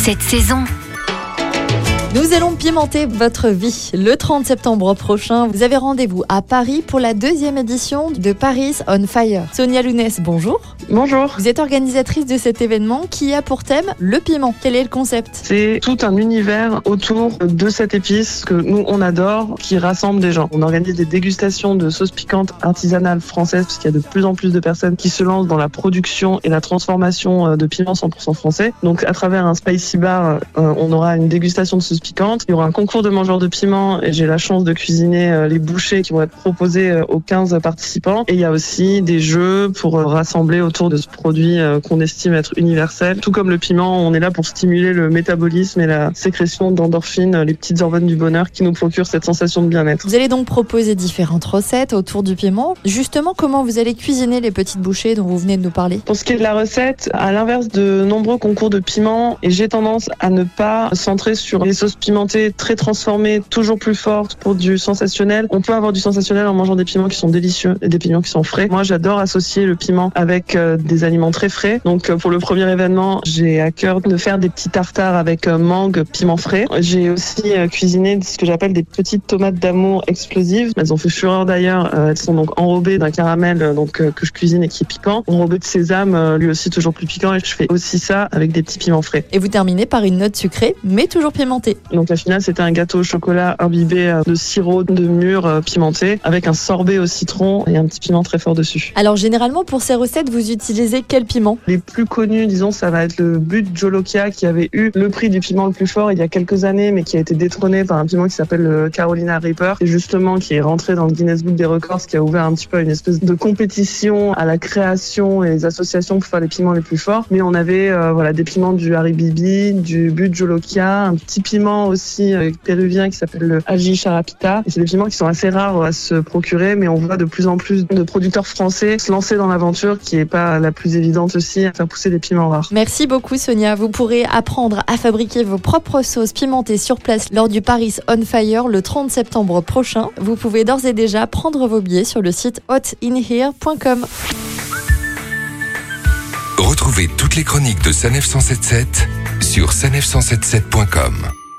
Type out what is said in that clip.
cette saison. Nous allons pimenter votre vie. Le 30 septembre prochain, vous avez rendez-vous à Paris pour la deuxième édition de Paris on Fire. Sonia Lounès, bonjour. Bonjour. Vous êtes organisatrice de cet événement qui a pour thème le piment. Quel est le concept? C'est tout un univers autour de cette épice que nous on adore, qui rassemble des gens. On organise des dégustations de sauces piquantes artisanales françaises, parce qu'il y a de plus en plus de personnes qui se lancent dans la production et la transformation euh, de piments 100% français. Donc à travers un spicy bar, euh, on aura une dégustation de sauces piquantes. Il y aura un concours de mangeurs de piments et j'ai la chance de cuisiner euh, les bouchées qui vont être proposées aux 15 participants. Et il y a aussi des jeux pour rassembler autour de ce produit euh, qu'on estime être universel. Tout comme le piment, on est là pour stimuler le métabolisme et la sécrétion d'endorphines, les petites hormones du bonheur qui nous procurent cette sensation de bien-être. Vous allez donc proposer différentes recettes autour du piment. Justement, comment vous allez cuisiner les petites bouchées dont vous venez de nous parler? Pour ce qui est de la recette, à l'inverse de nombreux concours de piment, et j'ai tendance à ne pas centrer sur les sauces pimentées très transformées, toujours plus fortes pour du sensationnel. On peut avoir du sensationnel en mangeant des piments qui sont délicieux et des piments qui sont frais. Moi, j'adore associer le piment avec euh, des aliments très frais. Donc euh, pour le premier événement, j'ai à cœur de faire des petits tartares avec euh, mangue, piment frais. J'ai aussi cuisiné ce que j'appelle des petites tomates d'amour explosives. Elles ont fait fureur d'ailleurs. Elles sont donc enrobées d'un caramel donc que je cuisine et qui est piquant. Enrobé de sésame, lui aussi toujours plus piquant. Et je fais aussi ça avec des petits piments frais. Et vous terminez par une note sucrée, mais toujours pimentée. Donc la finale, c'était un gâteau au chocolat imbibé de sirop de mûre pimenté avec un sorbet au citron et un petit piment très fort dessus. Alors généralement pour ces recettes, vous utilisez quel piment? Les plus connus, disons, ça va être le but Jolokia qui avait eu le prix du piment le plus fort il y a quelques années, mais qui a été détrôné par un piment qui s'appelle le Carolina Reaper, et justement qui est rentré dans le Guinness Book des records, ce qui a ouvert un petit peu une espèce de compétition à la création et les associations pour faire les piments les plus forts. Mais on avait euh, voilà des piments du Haribibi, du but Jolokia, un petit piment aussi euh, péruvien qui s'appelle le Aji Charapita. C'est des piments qui sont assez rares à se procurer, mais on voit de plus en plus de producteurs français se lancer dans l'aventure qui est pas la plus évidente aussi à faire pousser des piments rares. Merci beaucoup Sonia. Vous pourrez apprendre à fabriquer vos propres sauces pimentées sur place lors du Paris On Fire le 30 septembre prochain. Vous pouvez d'ores et déjà prendre vos billets sur le site hotinhere.com. Retrouvez toutes les chroniques de Sanef 177 sur sanef177.com.